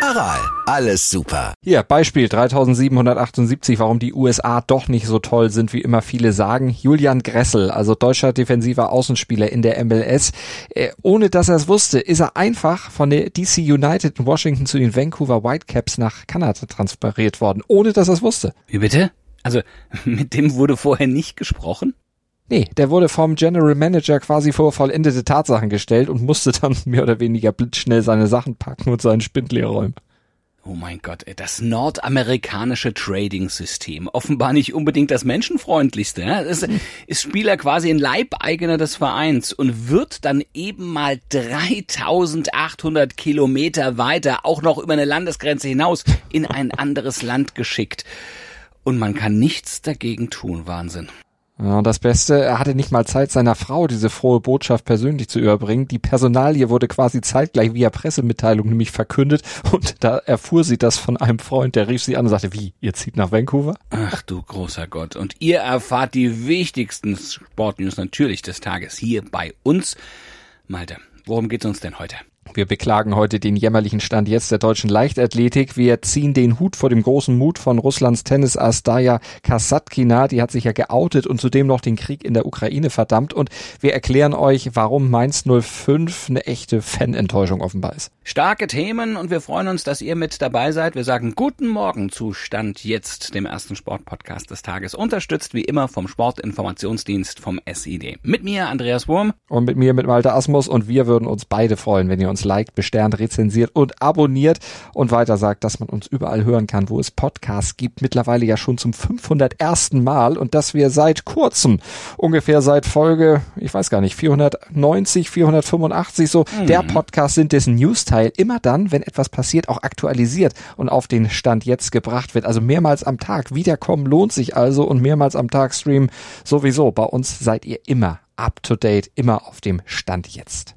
Aral, alles super. Hier, Beispiel 3778, warum die USA doch nicht so toll sind, wie immer viele sagen. Julian Gressel, also deutscher defensiver Außenspieler in der MLS. Äh, ohne dass er es wusste, ist er einfach von der DC United in Washington zu den Vancouver Whitecaps nach Kanada transferiert worden. Ohne dass er es wusste. Wie bitte? Also, mit dem wurde vorher nicht gesprochen? Nee, der wurde vom General Manager quasi vor vollendete Tatsachen gestellt und musste dann mehr oder weniger blitzschnell seine Sachen packen und seinen Spindel räumen. Oh mein Gott, das nordamerikanische Trading-System. Offenbar nicht unbedingt das menschenfreundlichste. Ja? Es ist Spieler quasi ein Leibeigener des Vereins und wird dann eben mal 3800 Kilometer weiter, auch noch über eine Landesgrenze hinaus, in ein anderes Land geschickt. Und man kann nichts dagegen tun. Wahnsinn. Ja, und das Beste, er hatte nicht mal Zeit, seiner Frau diese frohe Botschaft persönlich zu überbringen. Die Personalie wurde quasi zeitgleich via Pressemitteilung nämlich verkündet und da erfuhr sie das von einem Freund, der rief sie an und sagte, wie, ihr zieht nach Vancouver? Ach du großer Gott. Und ihr erfahrt die wichtigsten Sportnews natürlich des Tages hier bei uns. Malte, worum geht's uns denn heute? Wir beklagen heute den jämmerlichen Stand jetzt der deutschen Leichtathletik. Wir ziehen den Hut vor dem großen Mut von Russlands Tennisass Daya Kasatkina. Die hat sich ja geoutet und zudem noch den Krieg in der Ukraine verdammt. Und wir erklären euch, warum Mainz 05 eine echte Fanenttäuschung offenbar ist. Starke Themen und wir freuen uns, dass ihr mit dabei seid. Wir sagen guten Morgen zu Stand jetzt, dem ersten Sportpodcast des Tages. Unterstützt wie immer vom Sportinformationsdienst vom SID. Mit mir Andreas Wurm. Und mit mir mit Malte Asmus und wir würden uns beide freuen, wenn ihr uns uns liked, besternt, rezensiert und abonniert und weiter sagt, dass man uns überall hören kann, wo es Podcasts gibt. Mittlerweile ja schon zum 501. Mal und dass wir seit kurzem, ungefähr seit Folge, ich weiß gar nicht, 490, 485 so, mhm. der Podcast sind, dessen News-Teil immer dann, wenn etwas passiert, auch aktualisiert und auf den Stand jetzt gebracht wird. Also mehrmals am Tag. Wiederkommen lohnt sich also und mehrmals am Tag streamen sowieso. Bei uns seid ihr immer up to date, immer auf dem Stand jetzt.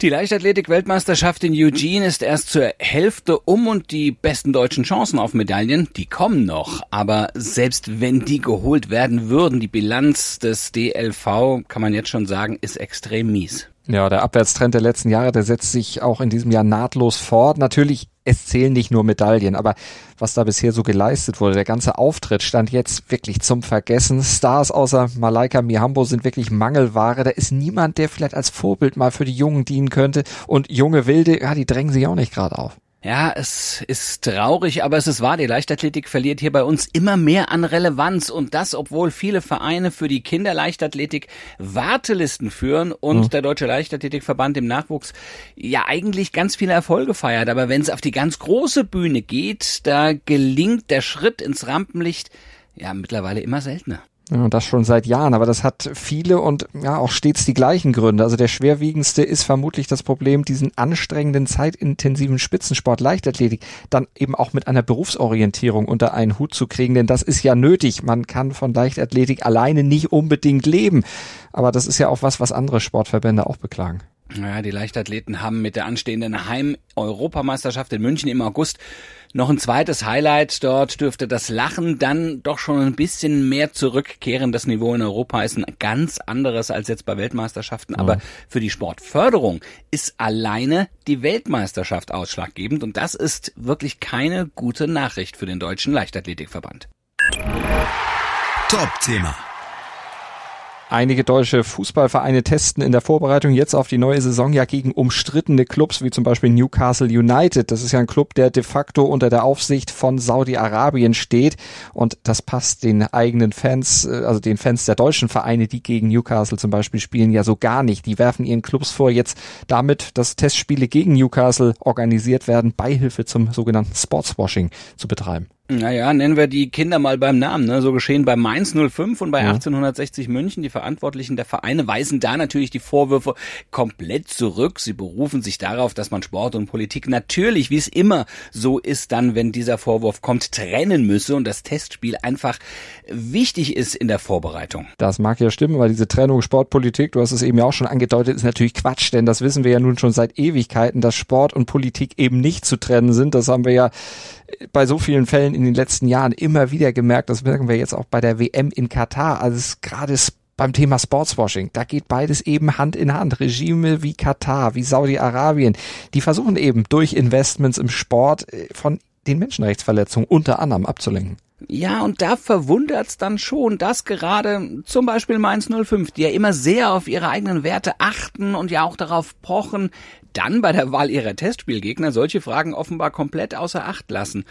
Die Leichtathletik-Weltmeisterschaft in Eugene ist erst zur Hälfte um und die besten deutschen Chancen auf Medaillen, die kommen noch. Aber selbst wenn die geholt werden würden, die Bilanz des DLV, kann man jetzt schon sagen, ist extrem mies. Ja, der Abwärtstrend der letzten Jahre, der setzt sich auch in diesem Jahr nahtlos fort. Natürlich, es zählen nicht nur Medaillen, aber was da bisher so geleistet wurde, der ganze Auftritt stand jetzt wirklich zum Vergessen. Stars außer Malaika Mihambo sind wirklich Mangelware. Da ist niemand, der vielleicht als Vorbild mal für die Jungen dienen könnte. Und junge Wilde, ja, die drängen sich auch nicht gerade auf. Ja, es ist traurig, aber es ist wahr, die Leichtathletik verliert hier bei uns immer mehr an Relevanz und das, obwohl viele Vereine für die Kinderleichtathletik Wartelisten führen und mhm. der Deutsche Leichtathletikverband im Nachwuchs ja eigentlich ganz viele Erfolge feiert. Aber wenn es auf die ganz große Bühne geht, da gelingt der Schritt ins Rampenlicht ja mittlerweile immer seltener. Ja, das schon seit Jahren, aber das hat viele und ja auch stets die gleichen Gründe. Also der schwerwiegendste ist vermutlich das Problem, diesen anstrengenden, zeitintensiven Spitzensport Leichtathletik dann eben auch mit einer Berufsorientierung unter einen Hut zu kriegen, denn das ist ja nötig. Man kann von Leichtathletik alleine nicht unbedingt leben. Aber das ist ja auch was, was andere Sportverbände auch beklagen. Ja, die Leichtathleten haben mit der anstehenden Heim-Europameisterschaft in München im August noch ein zweites Highlight. Dort dürfte das Lachen dann doch schon ein bisschen mehr zurückkehren. Das Niveau in Europa ist ein ganz anderes als jetzt bei Weltmeisterschaften. Aber für die Sportförderung ist alleine die Weltmeisterschaft ausschlaggebend. Und das ist wirklich keine gute Nachricht für den deutschen Leichtathletikverband. Top-Thema. Einige deutsche Fußballvereine testen in der Vorbereitung jetzt auf die neue Saison ja gegen umstrittene Clubs wie zum Beispiel Newcastle United. Das ist ja ein Club, der de facto unter der Aufsicht von Saudi-Arabien steht und das passt den eigenen Fans, äh, also den Fans der deutschen Vereine, die gegen Newcastle zum Beispiel spielen, ja so gar nicht. Die werfen ihren Clubs vor, jetzt damit, dass Testspiele gegen Newcastle organisiert werden, Beihilfe zum sogenannten Sportswashing zu betreiben. Naja, nennen wir die Kinder mal beim Namen. Ne? So geschehen bei Mainz 05 und bei ja. 1860 München. Die Verantwortlichen der Vereine weisen da natürlich die Vorwürfe komplett zurück. Sie berufen sich darauf, dass man Sport und Politik natürlich, wie es immer so ist, dann, wenn dieser Vorwurf kommt, trennen müsse und das Testspiel einfach wichtig ist in der Vorbereitung. Das mag ja stimmen, weil diese Trennung Sportpolitik, du hast es eben ja auch schon angedeutet, ist natürlich Quatsch, denn das wissen wir ja nun schon seit Ewigkeiten, dass Sport und Politik eben nicht zu trennen sind. Das haben wir ja bei so vielen Fällen in den letzten Jahren immer wieder gemerkt, das merken wir jetzt auch bei der WM in Katar, also gerade beim Thema Sportswashing, da geht beides eben Hand in Hand. Regime wie Katar, wie Saudi-Arabien, die versuchen eben durch Investments im Sport äh, von den Menschenrechtsverletzungen unter anderem abzulenken. Ja, und da verwundert's dann schon, dass gerade zum Beispiel Mainz 05, die ja immer sehr auf ihre eigenen Werte achten und ja auch darauf pochen, dann bei der Wahl ihrer Testspielgegner solche Fragen offenbar komplett außer Acht lassen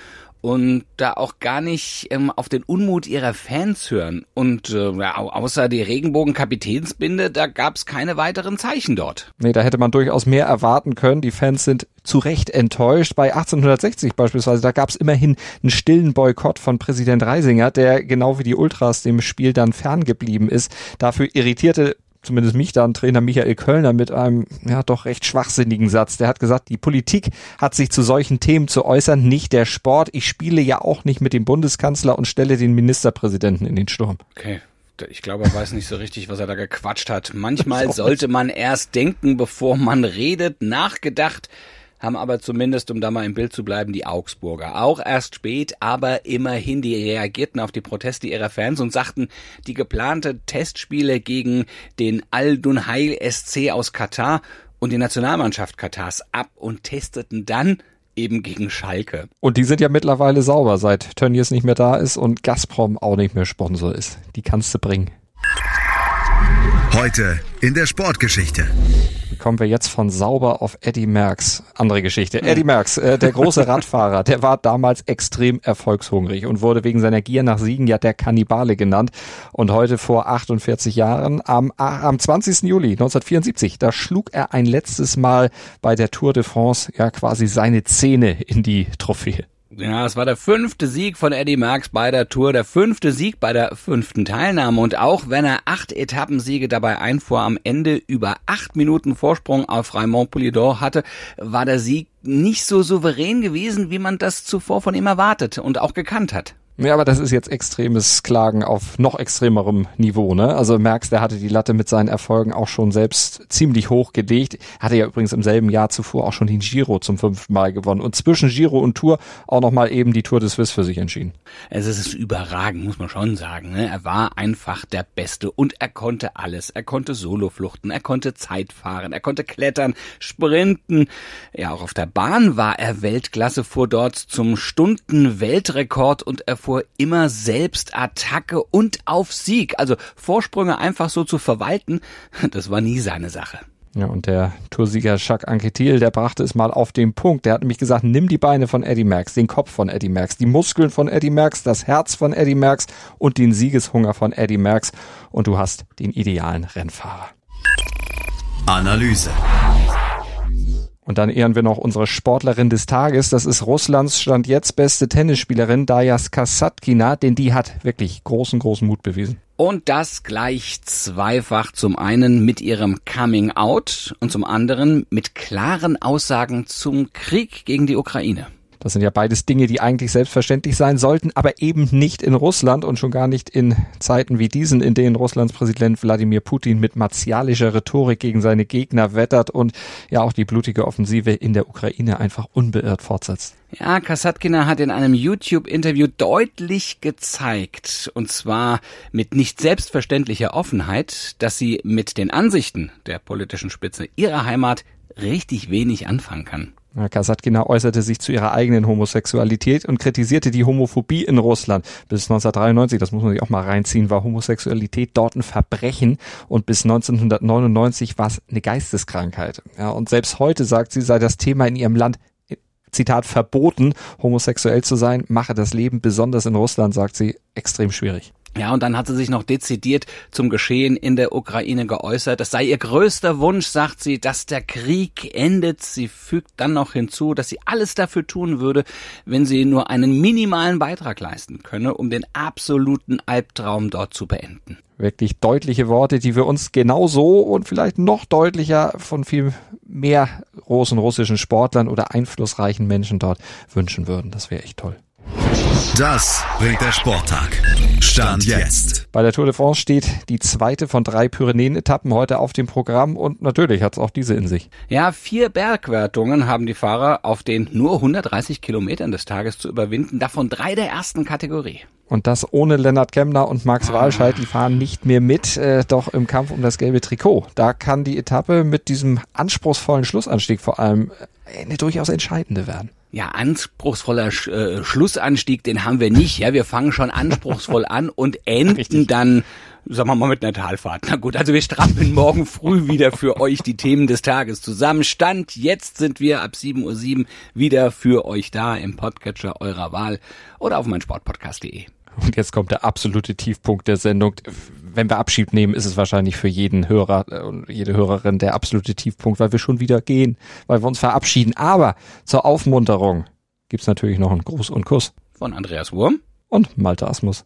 und da auch gar nicht ähm, auf den Unmut ihrer Fans hören. Und äh, außer die Regenbogen-Kapitänsbinde, da gab's keine weiteren Zeichen dort. Nee, da hätte man durchaus mehr erwarten können. Die Fans sind zu Recht enttäuscht. Bei 1860 beispielsweise, da gab's immerhin einen stillen Boykott von Präsident Reisinger, der genau wie die Ultras dem Spiel dann ferngeblieben ist. Dafür irritierte zumindest mich dann Trainer Michael Kölner mit einem ja doch recht schwachsinnigen Satz. Der hat gesagt, die Politik hat sich zu solchen Themen zu äußern, nicht der Sport. Ich spiele ja auch nicht mit dem Bundeskanzler und stelle den Ministerpräsidenten in den Sturm. Okay. Ich glaube, er weiß nicht so richtig, was er da gequatscht hat. Manchmal sollte man erst denken, bevor man redet, nachgedacht haben aber zumindest, um da mal im Bild zu bleiben, die Augsburger. Auch erst spät, aber immerhin, die reagierten auf die Proteste ihrer Fans und sagten, die geplante Testspiele gegen den Al-Dunhail SC aus Katar und die Nationalmannschaft Katars ab und testeten dann eben gegen Schalke. Und die sind ja mittlerweile sauber, seit Tönnies nicht mehr da ist und Gazprom auch nicht mehr Sponsor ist. Die kannst du bringen. Heute in der Sportgeschichte. Kommen wir jetzt von sauber auf Eddie Merckx. Andere Geschichte. Eddie Merckx, äh, der große Radfahrer, der war damals extrem erfolgshungrig und wurde wegen seiner Gier nach Siegen ja der Kannibale genannt. Und heute vor 48 Jahren, am, am 20. Juli 1974, da schlug er ein letztes Mal bei der Tour de France ja quasi seine Zähne in die Trophäe. Ja, es war der fünfte Sieg von Eddie Merckx bei der Tour, der fünfte Sieg bei der fünften Teilnahme und auch wenn er acht Etappensiege dabei einfuhr, am Ende über acht Minuten Vorsprung auf Raymond Poulidor hatte, war der Sieg nicht so souverän gewesen, wie man das zuvor von ihm erwartet und auch gekannt hat. Ja, aber das ist jetzt extremes Klagen auf noch extremerem Niveau, ne? Also Merckx, der hatte die Latte mit seinen Erfolgen auch schon selbst ziemlich hoch gelegt. Hatte ja übrigens im selben Jahr zuvor auch schon den Giro zum fünften Mal gewonnen und zwischen Giro und Tour auch nochmal eben die Tour des Suisse für sich entschieden. Es ist überragend, muss man schon sagen. Ne? Er war einfach der Beste und er konnte alles. Er konnte Solofluchten, er konnte Zeit fahren, er konnte klettern, sprinten. Ja, auch auf der Bahn war er Weltklasse, fuhr dort zum Stunden-Weltrekord und er fuhr immer selbst Attacke und auf Sieg. Also Vorsprünge einfach so zu verwalten, das war nie seine Sache. Ja, und der Toursieger Jacques Anquetil, der brachte es mal auf den Punkt. Der hat nämlich gesagt, nimm die Beine von Eddie Merckx, den Kopf von Eddie Merckx, die Muskeln von Eddie Merckx, das Herz von Eddie Merckx und den Siegeshunger von Eddie Merckx und du hast den idealen Rennfahrer. Analyse. Und dann ehren wir noch unsere Sportlerin des Tages. Das ist Russlands Stand jetzt beste Tennisspielerin Dajas Kasatkina, denn die hat wirklich großen, großen Mut bewiesen. Und das gleich zweifach. Zum einen mit ihrem Coming Out und zum anderen mit klaren Aussagen zum Krieg gegen die Ukraine. Das sind ja beides Dinge, die eigentlich selbstverständlich sein sollten, aber eben nicht in Russland und schon gar nicht in Zeiten wie diesen, in denen Russlands Präsident Wladimir Putin mit martialischer Rhetorik gegen seine Gegner wettert und ja auch die blutige Offensive in der Ukraine einfach unbeirrt fortsetzt. Ja, Kasatkina hat in einem YouTube-Interview deutlich gezeigt, und zwar mit nicht selbstverständlicher Offenheit, dass sie mit den Ansichten der politischen Spitze ihrer Heimat richtig wenig anfangen kann. Kasatkina äußerte sich zu ihrer eigenen Homosexualität und kritisierte die Homophobie in Russland. Bis 1993, das muss man sich auch mal reinziehen, war Homosexualität dort ein Verbrechen und bis 1999 war es eine Geisteskrankheit. Ja, und selbst heute sagt sie, sei das Thema in ihrem Land Zitat verboten, homosexuell zu sein, mache das Leben besonders in Russland, sagt sie, extrem schwierig. Ja, und dann hat sie sich noch dezidiert zum Geschehen in der Ukraine geäußert. Das sei ihr größter Wunsch, sagt sie, dass der Krieg endet. Sie fügt dann noch hinzu, dass sie alles dafür tun würde, wenn sie nur einen minimalen Beitrag leisten könne, um den absoluten Albtraum dort zu beenden. Wirklich deutliche Worte, die wir uns genauso und vielleicht noch deutlicher von viel mehr großen russischen Sportlern oder einflussreichen Menschen dort wünschen würden. Das wäre echt toll. Das bringt der Sporttag. Stand jetzt. Bei der Tour de France steht die zweite von drei Pyrenäen-Etappen heute auf dem Programm und natürlich hat es auch diese in sich. Ja, vier Bergwertungen haben die Fahrer auf den nur 130 Kilometern des Tages zu überwinden, davon drei der ersten Kategorie. Und das ohne Lennart Kemner und Max ah. Walscheid, die fahren nicht mehr mit, äh, doch im Kampf um das gelbe Trikot. Da kann die Etappe mit diesem anspruchsvollen Schlussanstieg vor allem eine durchaus entscheidende werden ja, anspruchsvoller Sch äh, Schlussanstieg, den haben wir nicht. Ja, wir fangen schon anspruchsvoll an und enden Richtig. dann, sagen wir mal, mit einer Talfahrt. Na gut, also wir strampeln morgen früh wieder für euch die Themen des Tages zusammen. Stand, jetzt sind wir ab 7.07 Uhr wieder für euch da im Podcatcher eurer Wahl oder auf meinsportpodcast.de. Und jetzt kommt der absolute Tiefpunkt der Sendung. Wenn wir Abschied nehmen, ist es wahrscheinlich für jeden Hörer äh, und jede Hörerin der absolute Tiefpunkt, weil wir schon wieder gehen, weil wir uns verabschieden. Aber zur Aufmunterung gibt's natürlich noch einen Gruß und Kuss. Von Andreas Wurm und Malte Asmus.